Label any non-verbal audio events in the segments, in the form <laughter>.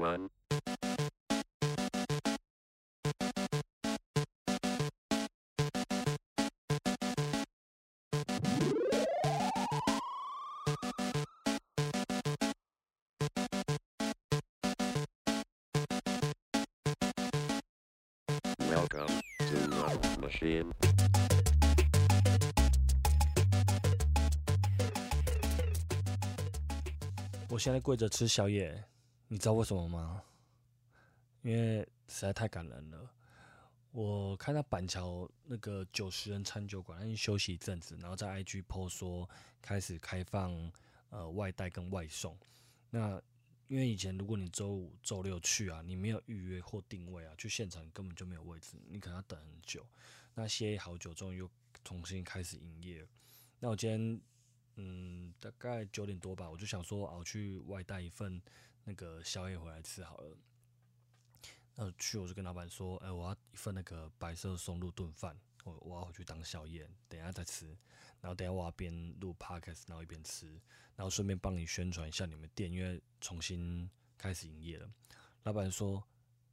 one. Welcome to my Machine. 我现在跪着吃宵夜，你知道为什么吗？因为实在太感人了。我看到板桥那个九十人餐酒馆，他已经休息一阵子，然后在 IG po 说开始开放呃外带跟外送。那因为以前如果你周五、周六去啊，你没有预约或定位啊，去现场根本就没有位置，你可能要等很久。那歇好久，终于又重新开始营业。那我今天嗯，大概九点多吧，我就想说，啊，去外带一份那个宵夜回来吃好了。那去我就跟老板说，哎、我要一份那个白色松露炖饭，我我要回去当宵夜，等一下再吃。然后等下我要边录 podcast，然后一边吃，然后顺便帮你宣传一下你们店，因为重新开始营业了。老板说，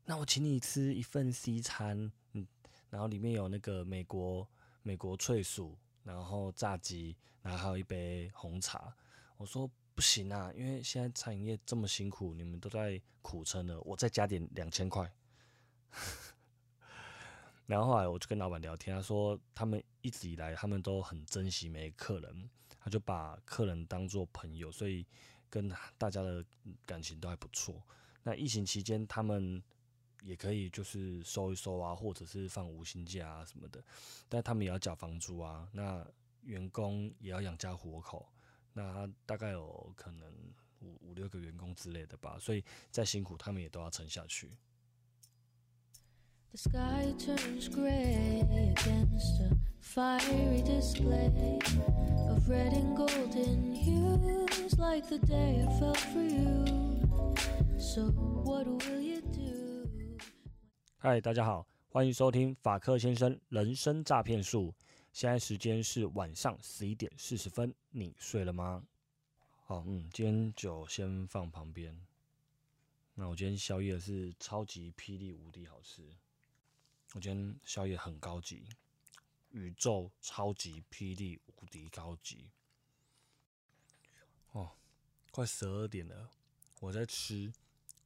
那我请你吃一份西餐，嗯，然后里面有那个美国美国脆薯，然后炸鸡，然后还有一杯红茶。我说不行啊，因为现在餐饮业这么辛苦，你们都在苦撑了，我再加点两千块。<laughs> 然后后来我就跟老板聊天，他说他们一直以来他们都很珍惜每个客人，他就把客人当做朋友，所以跟大家的感情都还不错。那疫情期间，他们也可以就是收一收啊，或者是放无薪假啊什么的，但他们也要缴房租啊，那员工也要养家糊口，那他大概有可能五五六个员工之类的吧，所以再辛苦他们也都要撑下去。The sky turns gray against a fiery display of red and golden hues, like the day I fell for you. So, what will you do? 嗨，大家好，欢迎收听法克先生人生诈骗术。现在时间是晚上十一点四十分，你睡了吗？好，嗯，今天酒先放旁边。那我今天宵夜是超级霹雳无敌好吃。我今天宵夜很高级，宇宙超级霹雳无敌高级。哦，快十二点了，我在吃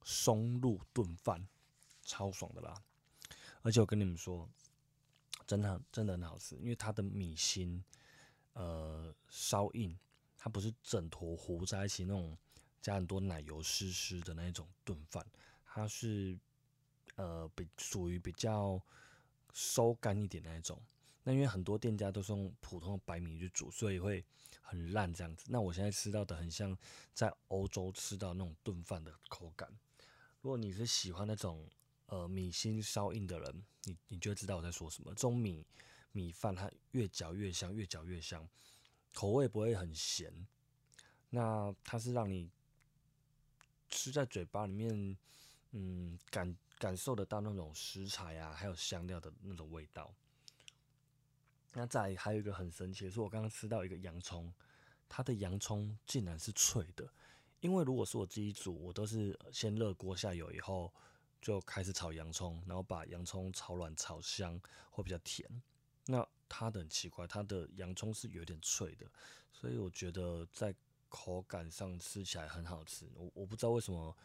松露炖饭，超爽的啦！而且我跟你们说，真的真的很好吃，因为它的米心呃稍硬，它不是整坨糊在一起那种加很多奶油湿湿的那一种炖饭，它是呃比属于比较收干一点那一种。那因为很多店家都是用普通的白米去煮，所以会很烂这样子。那我现在吃到的很像在欧洲吃到那种炖饭的口感。如果你是喜欢那种呃米心稍硬的人，你你就会知道我在说什么。这种米米饭它越嚼越香，越嚼越香，口味不会很咸。那它是让你吃在嘴巴里面，嗯，感感受得到那种食材啊，还有香料的那种味道。那再还有一个很神奇的是，我刚刚吃到一个洋葱，它的洋葱竟然是脆的。因为如果是我自己煮，我都是先热锅下油以后就开始炒洋葱，然后把洋葱炒软、炒香，会比较甜。那它的很奇怪，它的洋葱是有点脆的，所以我觉得在口感上吃起来很好吃。我我不知道为什么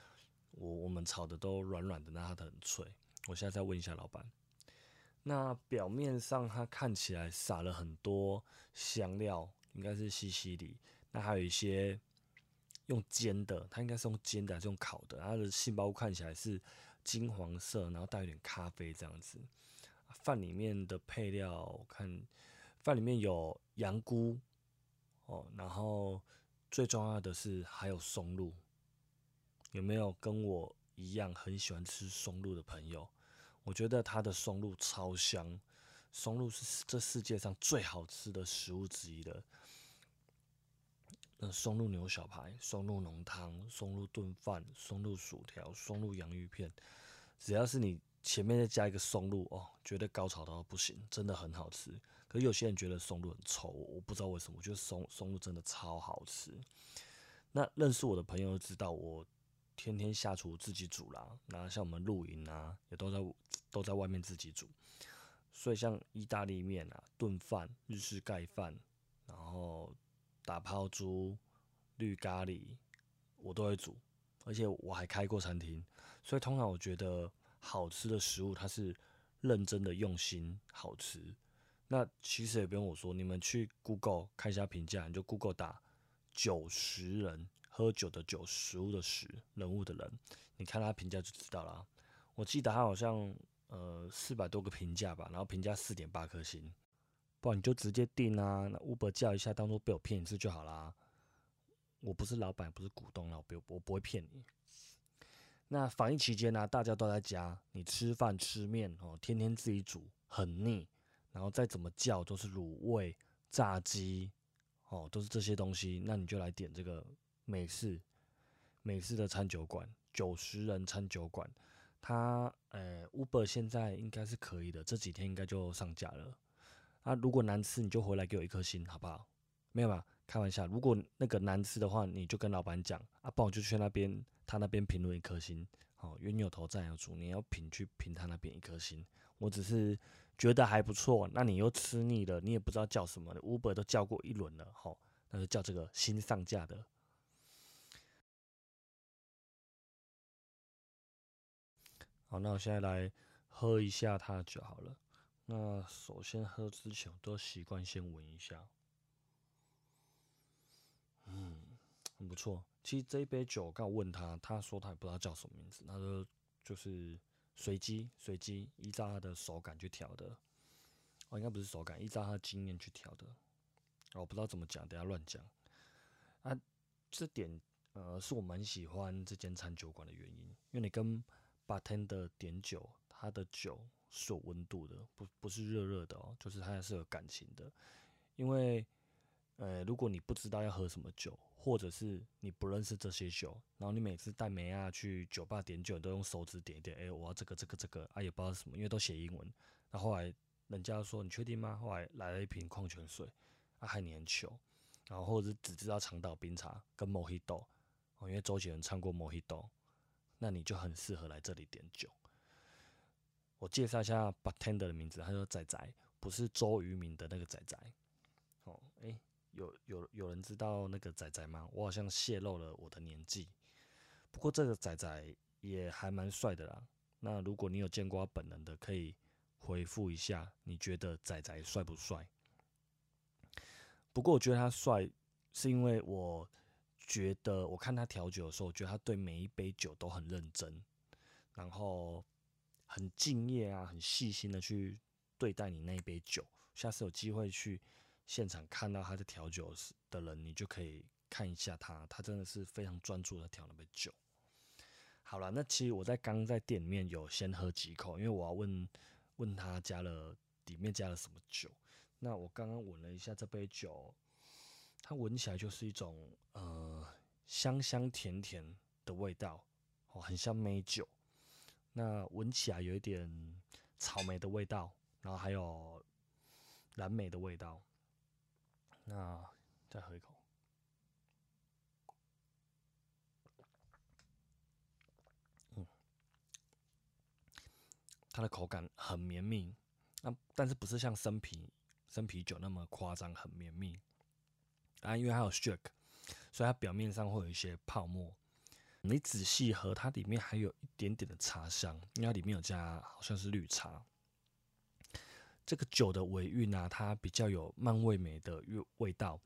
我我们炒的都软软的，那它的很脆。我现在再问一下老板。那表面上它看起来撒了很多香料，应该是西西里。那还有一些用煎的，它应该是用煎的还是用烤的？它的杏鲍菇看起来是金黄色，然后带有点咖啡这样子。饭里面的配料，我看饭里面有羊菇哦，然后最重要的是还有松露。有没有跟我一样很喜欢吃松露的朋友？我觉得它的松露超香，松露是这世界上最好吃的食物之一了。那松露牛小排、松露浓汤、松露炖饭、松露薯条、松露洋芋片，只要是你前面再加一个松露哦，绝对高潮到不行，真的很好吃。可是有些人觉得松露很臭，我不知道为什么，我觉得松松露真的超好吃。那认识我的朋友都知道我天天下厨自己煮啦。那像我们露营啊，也都在都在外面自己煮。所以像意大利面啊、炖饭、日式盖饭，然后打抛猪、绿咖喱，我都会煮。而且我还开过餐厅，所以通常我觉得好吃的食物，它是认真的用心好吃。那其实也不用我说，你们去 Google 看一下评价，你就 Google 打九十人喝酒的酒，食物的食，人物的人，你看他评价就知道了。我记得他好像呃四百多个评价吧，然后评价四点八颗星，不然你就直接订啊，那 Uber 叫一下，当做被我骗一次就好啦。我不是老板，不是股东了，我不我不会骗你。那防疫期间呢，大家都在家，你吃饭吃面哦，天天自己煮很腻，然后再怎么叫都是卤味、炸鸡哦，都是这些东西，那你就来点这个美式美式的餐酒馆，九十人餐酒馆，它呃 Uber 现在应该是可以的，这几天应该就上架了。啊，如果难吃，你就回来给我一颗星，好不好？没有吧？开玩笑，如果那个难吃的话，你就跟老板讲啊，不然我就去那边，他那边评论一颗星。好，冤有头债有主，你要评去评他那边一颗星。我只是觉得还不错，那你又吃腻了，你也不知道叫什么，Uber 都叫过一轮了，好，那就叫这个新上架的。好，那我现在来喝一下它的酒好了。那首先喝之前，都习惯先闻一下。嗯，很不错。其实这一杯酒，刚问他，他说他也不知道叫什么名字，他说就是随机随机依照他的手感去调的。哦，应该不是手感，依照他的经验去调的。我不知道怎么讲，等下乱讲。啊，这点呃是我蛮喜欢这间餐酒馆的原因，因为你跟 bartender 点酒，他的酒是有温度的，不不是热热的哦，就是它是有感情的，因为。呃，如果你不知道要喝什么酒，或者是你不认识这些酒，然后你每次带梅亚去酒吧点酒，都用手指点一点，哎，我要这个这个这个，啊，也不知道什么，因为都写英文。那后来人家说你确定吗？后来来了一瓶矿泉水，啊，还黏球，然后或者是只知道长岛冰茶跟 Mojito，哦，因为周杰伦唱过 Mojito，那你就很适合来这里点酒。我介绍一下 bartender 的名字，他说仔仔，不是周渝民的那个仔仔，哦，哎。有有有人知道那个仔仔吗？我好像泄露了我的年纪。不过这个仔仔也还蛮帅的啦。那如果你有见过他本人的，可以回复一下，你觉得仔仔帅不帅？不过我觉得他帅，是因为我觉得我看他调酒的时候，我觉得他对每一杯酒都很认真，然后很敬业啊，很细心的去对待你那一杯酒。下次有机会去。现场看到他在调酒的人，你就可以看一下他，他真的是非常专注的调那杯酒。好了，那其实我在刚在店里面有先喝几口，因为我要问问他加了里面加了什么酒。那我刚刚闻了一下这杯酒，它闻起来就是一种呃香香甜甜的味道，哦，很像梅酒。那闻起来有一点草莓的味道，然后还有蓝莓的味道。那再喝一口，嗯，它的口感很绵密，那但是不是像生啤生啤酒那么夸张，很绵密啊？因为它有 shake，所以它表面上会有一些泡沫。你仔细喝，它里面还有一点点的茶香，因为它里面有加好像是绿茶。这个酒的尾韵啊，它比较有蔓味梅的味味道，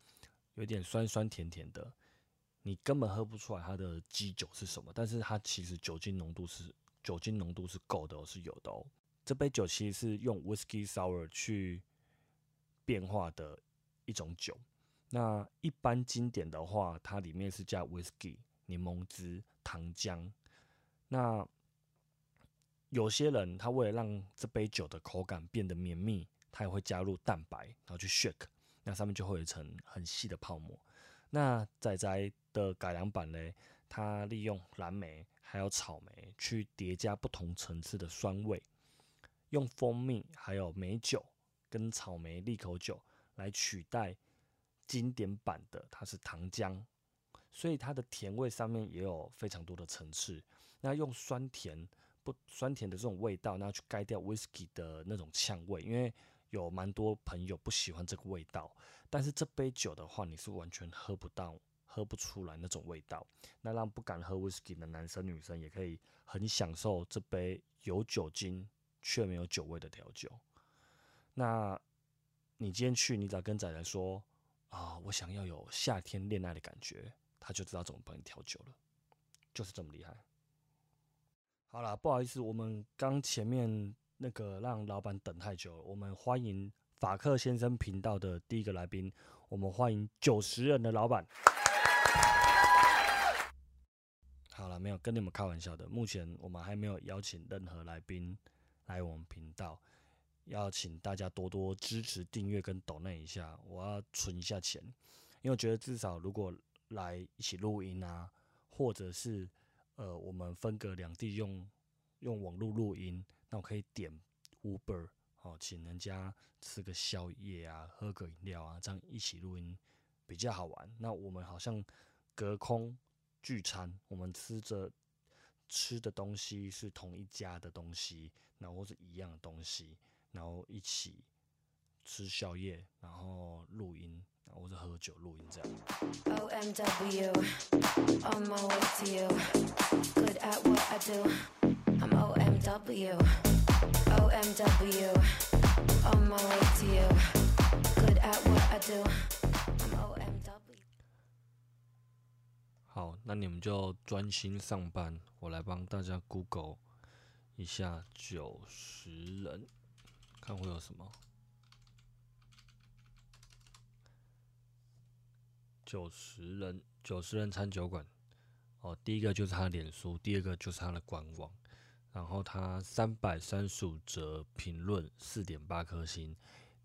有点酸酸甜甜的，你根本喝不出来它的基酒是什么。但是它其实酒精浓度是酒精浓度是够的，是有的哦。这杯酒其实是用 whisky sour 去变化的一种酒。那一般经典的话，它里面是加 whisky、柠檬汁、糖浆。那有些人他为了让这杯酒的口感变得绵密，他也会加入蛋白，然后去 shake，那上面就会有一层很细的泡沫。那仔仔的改良版呢，它利用蓝莓还有草莓去叠加不同层次的酸味，用蜂蜜还有美酒跟草莓利口酒来取代经典版的它是糖浆，所以它的甜味上面也有非常多的层次。那用酸甜不酸甜的这种味道，那去盖掉 whisky 的那种呛味，因为有蛮多朋友不喜欢这个味道。但是这杯酒的话，你是完全喝不到、喝不出来那种味道。那让不敢喝 whisky 的男生女生也可以很享受这杯有酒精却没有酒味的调酒。那你今天去，你只要跟仔仔说啊，我想要有夏天恋爱的感觉，他就知道怎么帮你调酒了，就是这么厉害。好了，不好意思，我们刚前面那个让老板等太久了，我们欢迎法克先生频道的第一个来宾，我们欢迎九十人的老板。好了，没有跟你们开玩笑的，目前我们还没有邀请任何来宾来我们频道。要请大家多多支持、订阅跟抖那一下，我要存一下钱，因为我觉得至少如果来一起录音啊，或者是呃我们分隔两地用用网络录音，那我可以点 Uber 哦，请人家吃个宵夜啊，喝个饮料啊，这样一起录音比较好玩。那我们好像隔空聚餐，我们吃着吃的东西是同一家的东西，那或是一样的东西。然后一起吃宵夜，然后录音，然后或者喝酒录音这样。OMW, on my way to you. Good at what I do. I'm OMW. OMW, on my way to you. Good at what I do. I'm OMW. 好，那你们就专心上班，我来帮大家 Google 一下九十人，看会有什么。九十人，九十人餐酒馆。哦，第一个就是他的脸书，第二个就是他的官网。然后他三百三十五则评论，四点八颗星。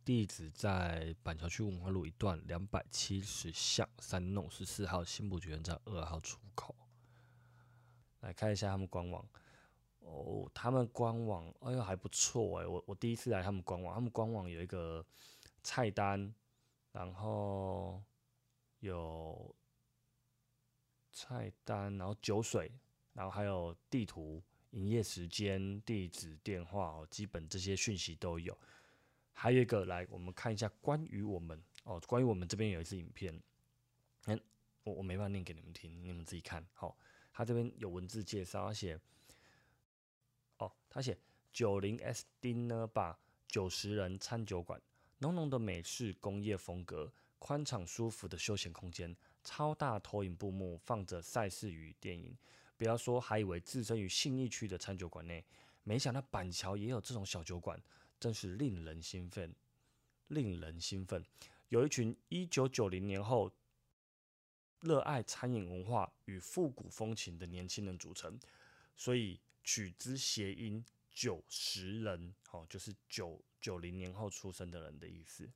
地址在板桥区文化路一段两百七十巷三弄十四号新浦捷运站二号出口。来看一下他们官网。哦，他们官网，哎呦还不错哎，我我第一次来他们官网，他们官网有一个菜单，然后有菜单，然后酒水，然后还有地图、营业时间、地址、电话哦，基本这些讯息都有。还有一个，来我们看一下关于我们哦，关于我们这边有一支影片，嗯，我我没办法念给你们听，你们自己看。好、他这边有文字介绍，他写，哦，他写九零 S Dinner Bar 九十人餐酒馆，浓浓的美式工业风格，宽敞舒服的休闲空间，超大投影布幕放着赛事与电影。不要说，还以为置身于信义区的餐酒馆内，没想到板桥也有这种小酒馆，真是令人兴奋，令人兴奋。有一群一九九零年后热爱餐饮文化与复古风情的年轻人组成，所以取之谐音“九十人”，哦，就是九九零年后出生的人的意思。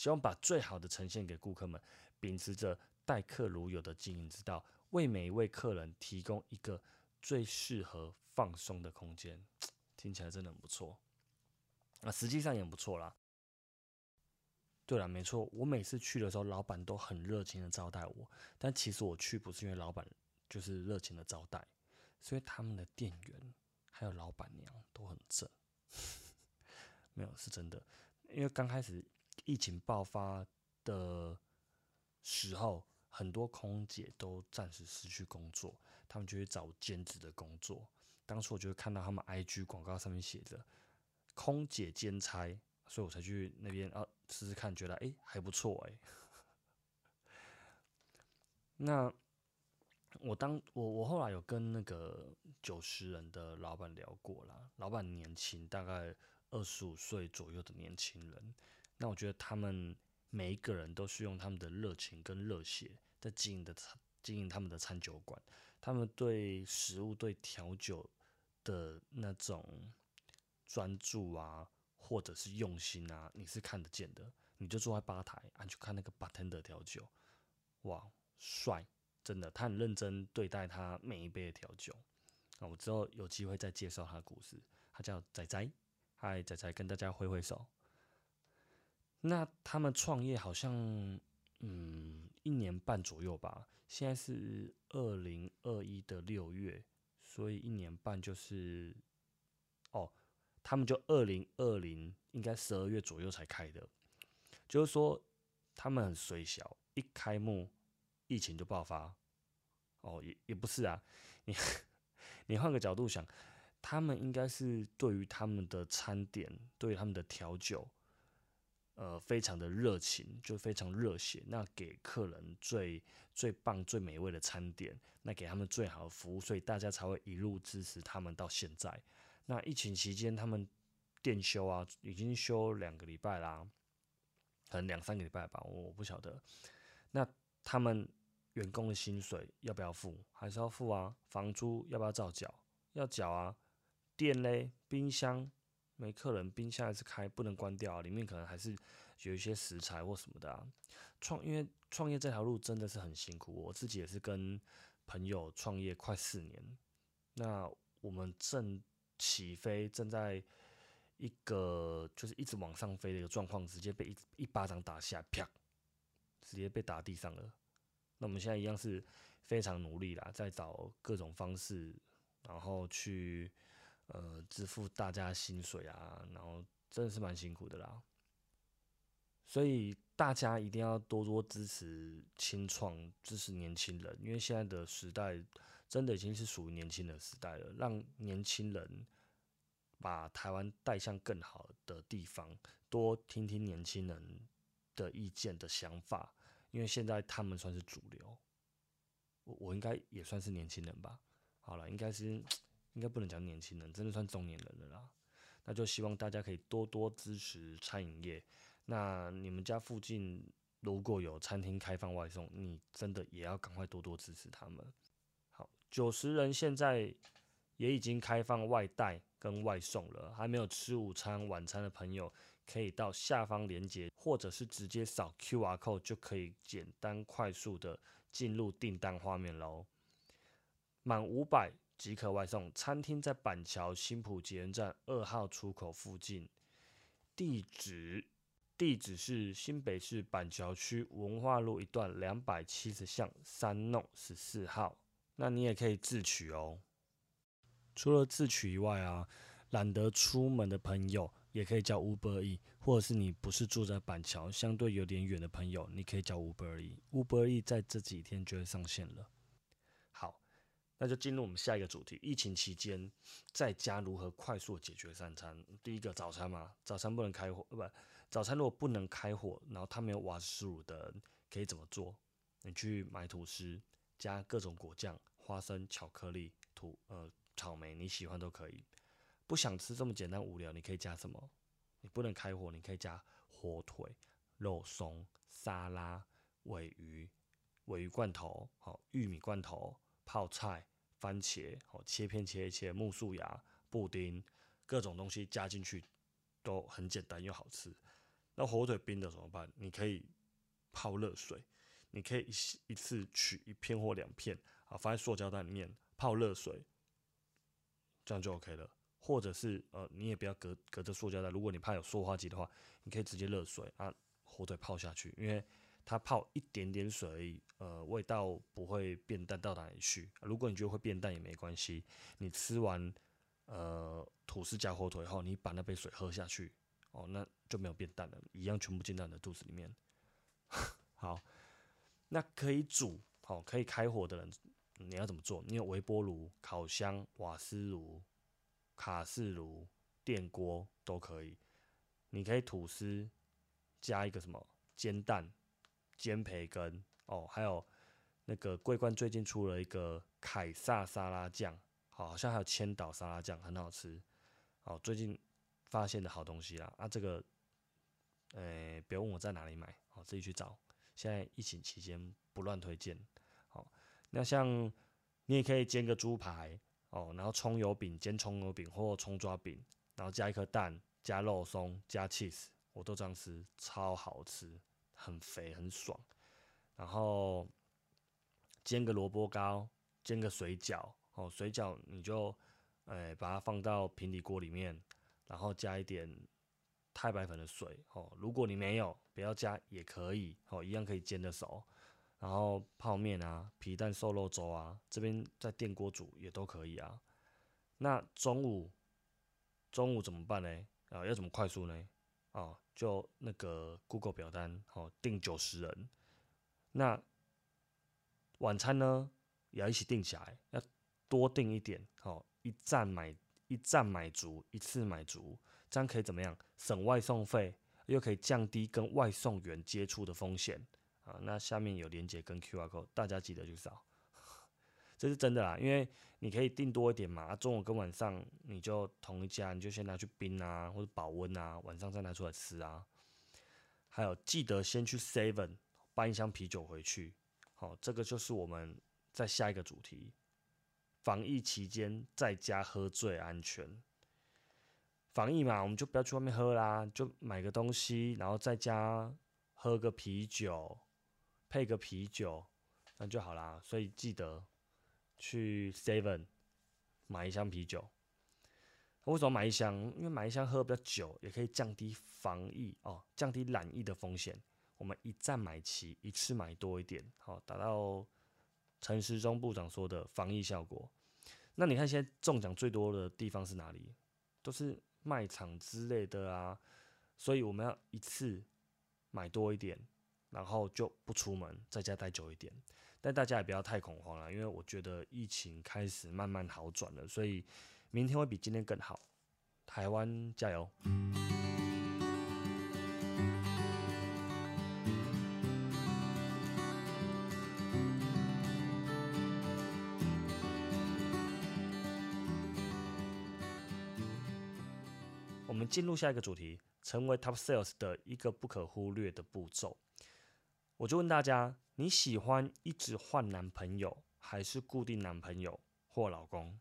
希望把最好的呈现给顾客们，秉持着待客如友的经营之道，为每一位客人提供一个最适合放松的空间。<tsk> 听起来真的很不错。啊，实际上也不错啦。对了，没错，我每次去的时候，老板都很热情的招待我。但其实我去不是因为老板就是热情的招待，是因为他们的店员还有老板娘都很正。<laughs> 没有，是真的。因为刚开始疫情爆发的时候，很多空姐都暂时失去工作，他们就会找兼职的工作。当初我就会看到他们 IG 广告上面写着“空姐兼差”，所以我才去那边啊试试看，觉得诶还不错诶。那我当我我后来有跟那个九十人的老板聊过啦，老板年轻，大概二十五岁左右的年轻人。那我觉得他们每一个人都是用他们的热情跟热血在经营的餐经营他们的餐酒馆，他们对食物、对调酒的那种专注啊，或者是用心啊，你是看得见的。你就坐在吧台，啊，你去看那个 bartender 调酒，哇，帅！真的，他很认真对待他每一杯的调酒。啊，我之后有机会再介绍他的故事。他叫仔仔，嗨，仔仔，跟大家挥挥手。那他们创业好像，嗯，一年半左右吧。现在是二零二一的六月，所以一年半就是哦，他们就二零二零应该十二月左右才开的，就是说他们很水小，一开幕疫情就爆发。哦，也也不是啊，你 <laughs> 你换个角度想，他们应该是对于他们的餐点，对于他们的调酒，呃，非常的热情，就非常热血。那给客人最最棒、最美味的餐点，那给他们最好的服务，所以大家才会一路支持他们到现在。那疫情期间，他们店休啊，已经休两个礼拜啦，可能两三个礼拜吧，我不晓得。那他们。员工的薪水要不要付？还是要付啊？房租要不要照缴？要缴啊。电嘞，冰箱没客人，冰箱还是开，不能关掉啊。里面可能还是有一些食材或什么的啊。创，因为创业这条路真的是很辛苦。我自己也是跟朋友创业快四年，那我们正起飞，正在一个就是一直往上飞的一个状况，直接被一一巴掌打下，啪，直接被打地上了。那我们现在一样是非常努力啦，在找各种方式，然后去呃支付大家薪水啊，然后真的是蛮辛苦的啦。所以大家一定要多多支持清创，支持年轻人，因为现在的时代真的已经是属于年轻的时代了，让年轻人把台湾带向更好的地方，多听听年轻人的意见的想法。因为现在他们算是主流，我我应该也算是年轻人吧。好了，应该是应该不能讲年轻人，真的算中年人了啦。那就希望大家可以多多支持餐饮业。那你们家附近如果有餐厅开放外送，你真的也要赶快多多支持他们。好，九十人现在也已经开放外带跟外送了，还没有吃午餐晚餐的朋友。可以到下方连接，或者是直接扫 QR code 就可以简单快速的进入订单画面喽。满五百即可外送。餐厅在板桥新浦捷运站二号出口附近，地址地址是新北市板桥区文化路一段两百七十巷三弄十四号。那你也可以自取哦。除了自取以外啊，懒得出门的朋友。也可以叫 Uber E，或者是你不是住在板桥，相对有点远的朋友，你可以叫 Uber E。Uber E 在这几天就会上线了。那就进入我们下一个主题：疫情期间在家如何快速解决三餐？第一个早餐嘛，早餐不能开火，不，早餐如果不能开火，然后它没有瓦斯炉的，可以怎么做？你去买吐司，加各种果酱、花生、巧克力、土呃草莓，你喜欢都可以。不想吃这么简单无聊，你可以加什么？你不能开火，你可以加火腿、肉松、沙拉、尾鱼、尾鱼罐头、好玉米罐头、泡菜、番茄，好切片切一切，木薯芽、布丁，各种东西加进去都很简单又好吃。那火腿冰的怎么办？你可以泡热水，你可以一一次取一片或两片，啊，放在塑胶袋里面泡热水，这样就 OK 了。或者是呃，你也不要隔隔着塑胶袋。如果你怕有塑化剂的话，你可以直接热水啊，火腿泡下去，因为它泡一点点水，呃，味道不会变淡到哪里去。如果你觉得会变淡也没关系，你吃完呃吐司加火腿后，你把那杯水喝下去，哦，那就没有变淡了，一样全部进到你的肚子里面。<laughs> 好，那可以煮，好，可以开火的人，你要怎么做？你有微波炉、烤箱、瓦斯炉。卡式炉、电锅都可以，你可以吐司加一个什么煎蛋、煎培根哦，还有那个桂冠最近出了一个凯撒沙拉酱，好像还有千岛沙拉酱很好吃，哦，最近发现的好东西啦啊，这个，呃，别问我在哪里买，好自己去找，现在疫情期间不乱推荐，好，那像你也可以煎个猪排。哦，然后葱油饼煎葱油饼或葱抓饼，然后加一颗蛋，加肉松，加 cheese，我都这样吃，超好吃，很肥很爽。然后煎个萝卜糕，煎个水饺，哦，水饺你就，哎，把它放到平底锅里面，然后加一点太白粉的水，哦，如果你没有，不要加也可以，哦，一样可以煎的熟。然后泡面啊、皮蛋瘦肉粥啊，这边在电锅煮也都可以啊。那中午中午怎么办呢？啊，要怎么快速呢？哦，就那个 Google 表单，哦，订九十人。那晚餐呢，也要一起订起来，要多订一点，哦，一站买一站买足，一次买足，这样可以怎么样？省外送费，又可以降低跟外送员接触的风险。啊，那下面有连接跟 QR code，大家记得去扫，这是真的啦，因为你可以订多一点嘛，中午跟晚上你就同一家，你就先拿去冰啊或者保温啊，晚上再拿出来吃啊。还有记得先去 Seven 搬一箱啤酒回去，好，这个就是我们在下一个主题，防疫期间在家喝最安全。防疫嘛，我们就不要去外面喝啦，就买个东西，然后在家喝个啤酒。配个啤酒，那就好啦。所以记得去 Seven 买一箱啤酒。为什么买一箱？因为买一箱喝比较久，也可以降低防疫哦，降低染疫的风险。我们一站买齐，一次买多一点，好达到陈时中部长说的防疫效果。那你看现在中奖最多的地方是哪里？都是卖场之类的啊。所以我们要一次买多一点。然后就不出门，在家待久一点。但大家也不要太恐慌了，因为我觉得疫情开始慢慢好转了，所以明天会比今天更好。台湾加油！我们进入下一个主题，成为 Top Sales 的一个不可忽略的步骤。我就问大家：你喜欢一直换男朋友，还是固定男朋友或老公？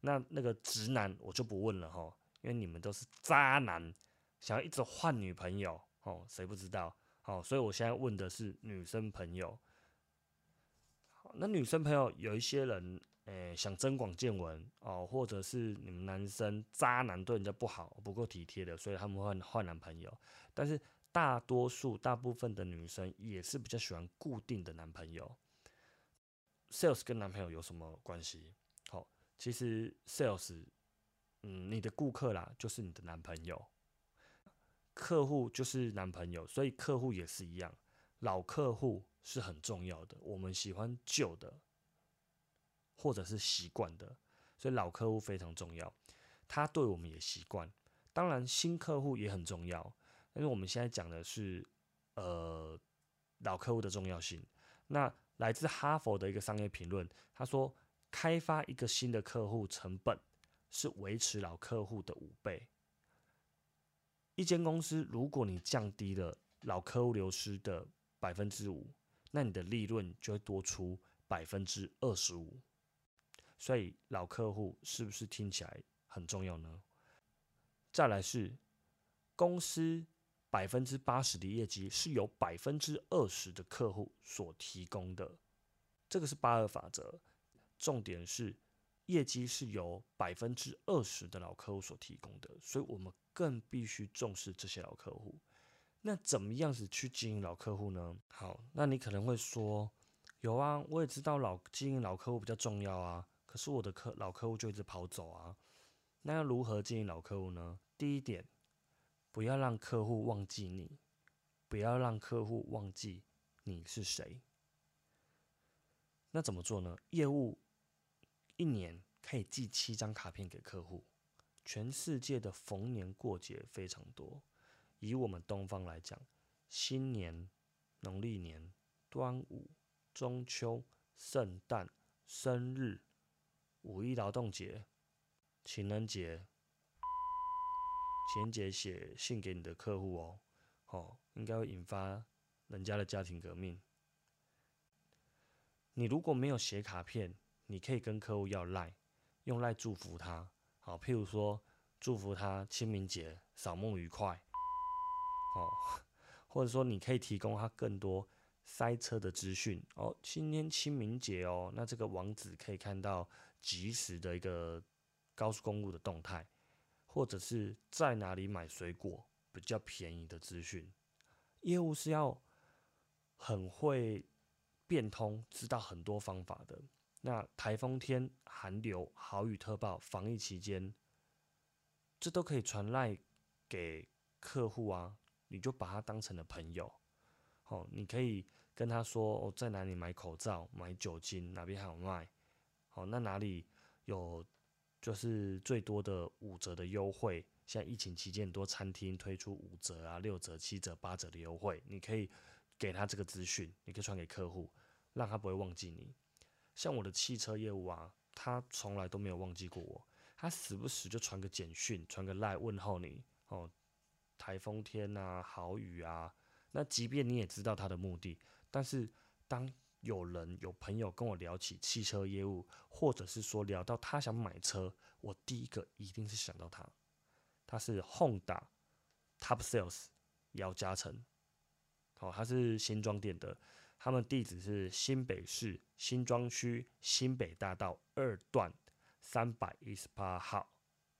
那那个直男我就不问了哈，因为你们都是渣男，想要一直换女朋友哦，谁不知道？好，所以我现在问的是女生朋友。那女生朋友有一些人，诶，想增广见闻哦，或者是你们男生渣男对人家不好，不够体贴的，所以他们换换男朋友，但是。大多数、大部分的女生也是比较喜欢固定的男朋友。Sales 跟男朋友有什么关系？好，其实 Sales，嗯，你的顾客啦，就是你的男朋友，客户就是男朋友，所以客户也是一样。老客户是很重要的，我们喜欢旧的，或者是习惯的，所以老客户非常重要，他对我们也习惯。当然，新客户也很重要。因为我们现在讲的是，呃，老客户的重要性。那来自哈佛的一个商业评论，他说，开发一个新的客户成本是维持老客户的五倍。一间公司，如果你降低了老客户流失的百分之五，那你的利润就会多出百分之二十五。所以，老客户是不是听起来很重要呢？再来是公司。百分之八十的业绩是由百分之二十的客户所提供的，这个是八二法则。重点是业绩是由百分之二十的老客户所提供的，所以我们更必须重视这些老客户。那怎么样子去经营老客户呢？好，那你可能会说，有啊，我也知道老经营老客户比较重要啊，可是我的客老客户就一直跑走啊。那要如何经营老客户呢？第一点。不要让客户忘记你，不要让客户忘记你是谁。那怎么做呢？业务一年可以寄七张卡片给客户。全世界的逢年过节非常多，以我们东方来讲，新年、农历年、端午、中秋、圣诞、生日、五一劳动节、情人节。情人节写信给你的客户哦，哦，应该会引发人家的家庭革命。你如果没有写卡片，你可以跟客户要赖，用赖祝福他。好，譬如说祝福他清明节扫墓愉快，哦，或者说你可以提供他更多塞车的资讯哦。今天清明节哦，那这个网址可以看到及时的一个高速公路的动态。或者是在哪里买水果比较便宜的资讯，业务是要很会变通，知道很多方法的。那台风天、寒流、豪雨特报、防疫期间，这都可以传赖给客户啊，你就把他当成了朋友。好、你可以跟他说，哦，在哪里买口罩、买酒精，哪边还有卖。好、那哪里有就是最多的五折的优惠？现在疫情期间，很多餐厅推出五折啊、六折、七折、八折的优惠，你可以给他这个资讯，你可以传给客户，让他不会忘记你。像我的汽车业务啊，他从来都没有忘记过我，他时不时就传个简讯、传个赖问候你哦。台风天啊，好雨啊，那即便你也知道他的目的，但是当有人有朋友跟我聊起汽车业务，或者是说聊到他想买车，我第一个一定是想到他。他是 Honda Top Sales 姚嘉诚，好、他是新庄店的，他们地址是新北市新庄区新北大道二段三百一十八号。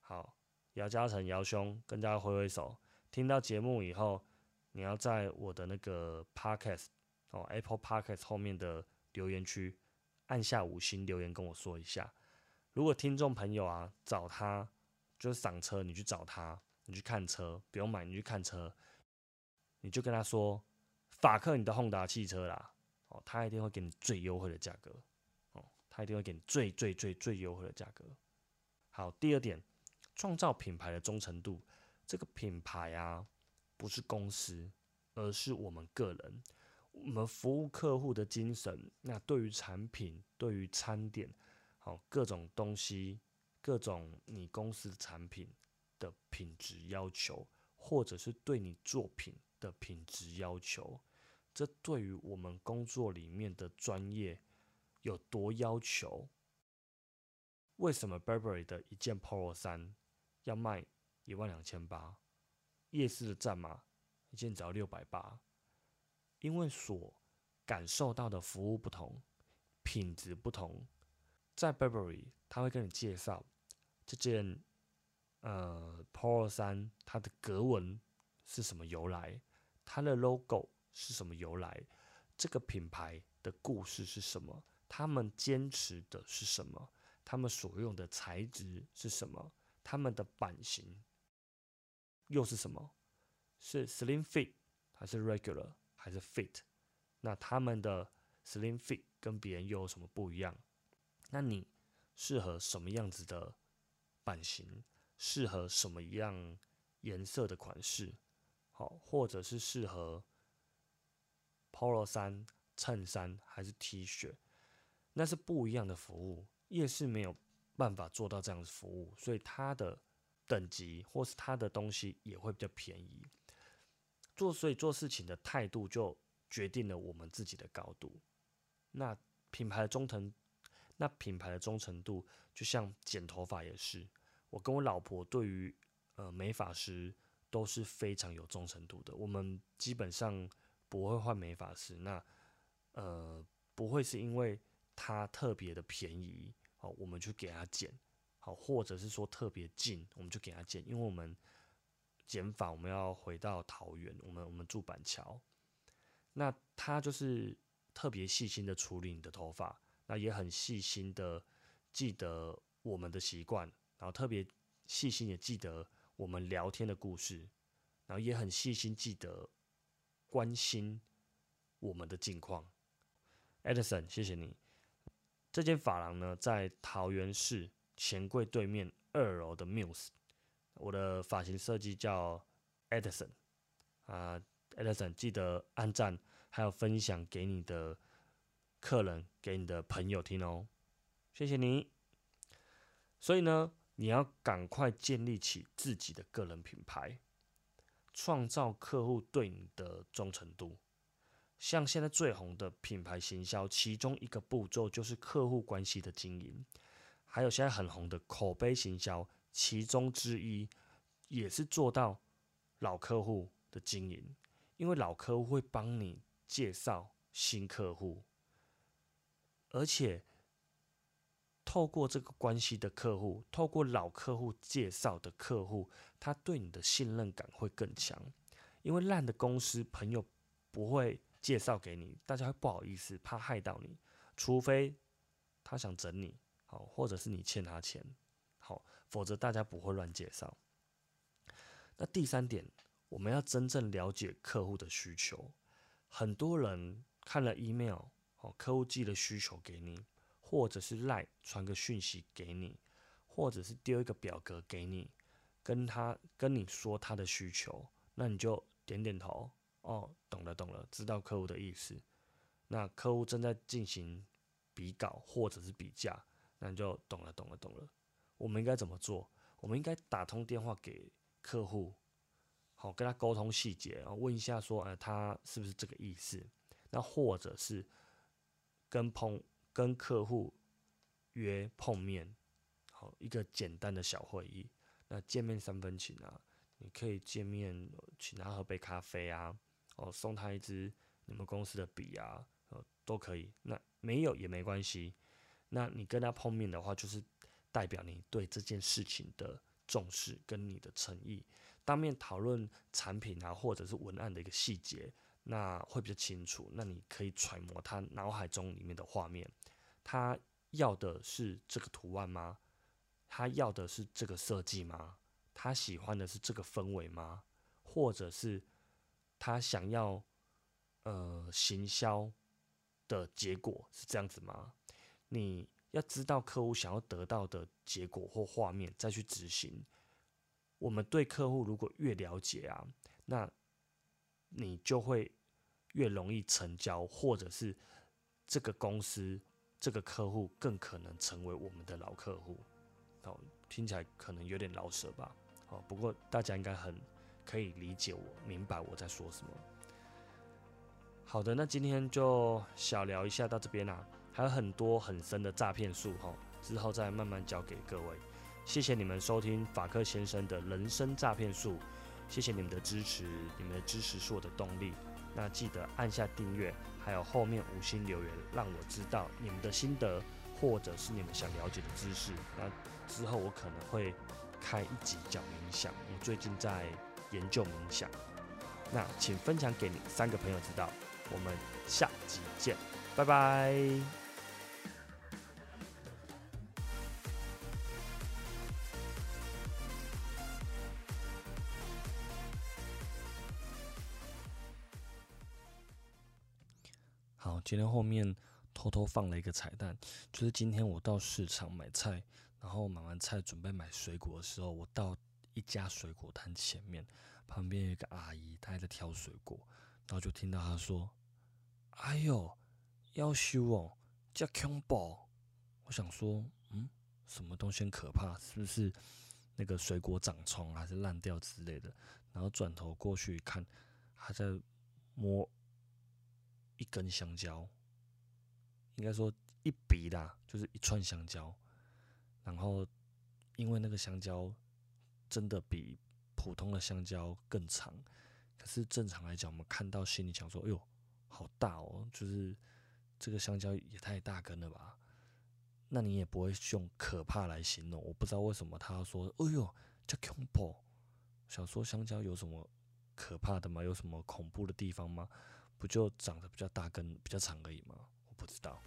好，姚嘉诚姚兄跟大家挥挥手。听到节目以后，你要在我的那个 Podcast 哦 Apple Podcast 后面的留言区按下五星留言跟我说一下。如果听众朋友啊找他就是赏车，你去找他，你去看车，不用买，你去看车，你就跟他说法克你的宏达汽车啦，哦，他一定会给你最优惠的价格，哦，他一定会给你最最最最优惠的价格。好，第二点，创造品牌的忠诚度。这个品牌啊，不是公司，而是我们个人。我们服务客户的精神，那对于产品、对于餐点，好各种东西、各种你公司的产品的品质要求，或者是对你作品的品质要求，这对于我们工作里面的专业有多要求？为什么 Burberry 的一件 Polo 衫要卖？一万两千八，夜市的战马一件只要六百八，因为所感受到的服务不同，品质不同。在 Burberry，他会跟你介绍这件呃 Polo 衫它的格纹是什么由来，它的 logo 是什么由来，这个品牌的故事是什么，他们坚持的是什么，他们所用的材质是什么，他们的版型。又是什么？是 slim fit 还是 regular 还是 fit？那他们的 slim fit 跟别人又有什么不一样？那你适合什么样子的版型？适合什么样颜色的款式？好，或者是适合 polo 衫、衬衫还是 T 恤？那是不一样的服务。夜市没有办法做到这样的服务，所以它的。等级或是它的东西也会比较便宜，做所以做事情的态度就决定了我们自己的高度。那品牌的忠诚，那品牌的忠诚度就像剪头发也是，我跟我老婆对于呃美发师都是非常有忠诚度的。我们基本上不会换美发师，那呃不会是因为他特别的便宜哦，我们去给他剪。好，或者是说特别近，我们就给他剪，因为我们剪法我们要回到桃园，我们我们住板桥，那他就是特别细心的处理你的头发，那也很细心的记得我们的习惯，然后特别细心也记得我们聊天的故事，然后也很细心记得关心我们的近况。Edison，谢谢你。这间发廊呢，在桃园市。钱柜对面二楼的 Muse，我的发型设计叫 Edison 啊，Edison 记得按赞，还有分享给你的客人、给你的朋友听哦，谢谢你。所以呢，你要赶快建立起自己的个人品牌，创造客户对你的忠诚度。像现在最红的品牌行销，其中一个步骤就是客户关系的经营。还有现在很红的口碑行销，其中之一也是做到老客户的经营，因为老客户会帮你介绍新客户，而且透过这个关系的客户，透过老客户介绍的客户，他对你的信任感会更强，因为烂的公司朋友不会介绍给你，大家会不好意思，怕害到你，除非他想整你，好，或者是你欠他钱，否则大家不会乱介绍。那第三点，我们要真正了解客户的需求。很多人看了 email，哦，客户寄了需求给你，或者是 line 传个讯息给你，或者是丢一个表格给你，跟他跟你说他的需求，那你就点点头。哦，懂了懂了，知道客户的意思。那客户正在进行比稿或者是比价，那你就懂了懂了懂了。我们应该怎么做？我们应该打通电话给客户，好跟他沟通细节，然后问一下说，呃，他是不是这个意思？那或者是跟碰跟客户约碰面，好一个简单的小会议。那见面三分情啊，你可以见面请他喝杯咖啡啊。哦，送他一支你们公司的笔啊，呃，都可以。那没有也没关系。那你跟他碰面的话，就是代表你对这件事情的重视跟你的诚意。当面讨论产品啊，或者是文案的一个细节，那会比较清楚。那你可以揣摩他脑海中里面的画面。他要的是这个图案吗？他要的是这个设计吗？他喜欢的是这个氛围吗？或者是？他想要，呃，行销的结果是这样子吗？你要知道客户想要得到的结果或画面，再去执行。我们对客户如果越了解啊，那你就会越容易成交，或者是这个公司这个客户更可能成为我们的老客户。哦，听起来可能有点老舍吧？哦，不过大家应该很。可以理解我，明白我在说什么。好的，那今天就小聊一下到这边啦，还有很多很深的诈骗术哈，之后再慢慢教给各位。谢谢你们收听法克先生的人生诈骗术，谢谢你们的支持，你们的支持是我的动力。那记得按下订阅，还有后面五星留言，让我知道你们的心得，或者是你们想了解的知识。那之后我可能会开一集讲冥想，我最近在。研究冥想，那请分享给你三个朋友知道。我们下集见，拜拜。今天后面偷偷放了一个彩蛋，就是今天我到市场买菜，然后买完菜准备买水果的时候，我到。一家水果摊前面，旁边有一个阿姨，她还在挑水果，然后就听到她说：“哎呦，要修哦，叫恐怖！”我想说，嗯，什么东西很可怕？是不是那个水果长虫还是烂掉之类的？然后转头过去看，她在摸一根香蕉，应该说一笔啦，就是一串香蕉。然后因为那个香蕉。真的比普通的香蕉更长，可是正常来讲，我们看到心里想说：“哎呦，好大哦！”就是这个香蕉也太大根了吧？那你也不会用可怕来形容。我不知道为什么他要说：“哎呦，叫恐怖。”想说香蕉有什么可怕的吗？有什么恐怖的地方吗？不就长得比较大根、比较长而已吗？我不知道。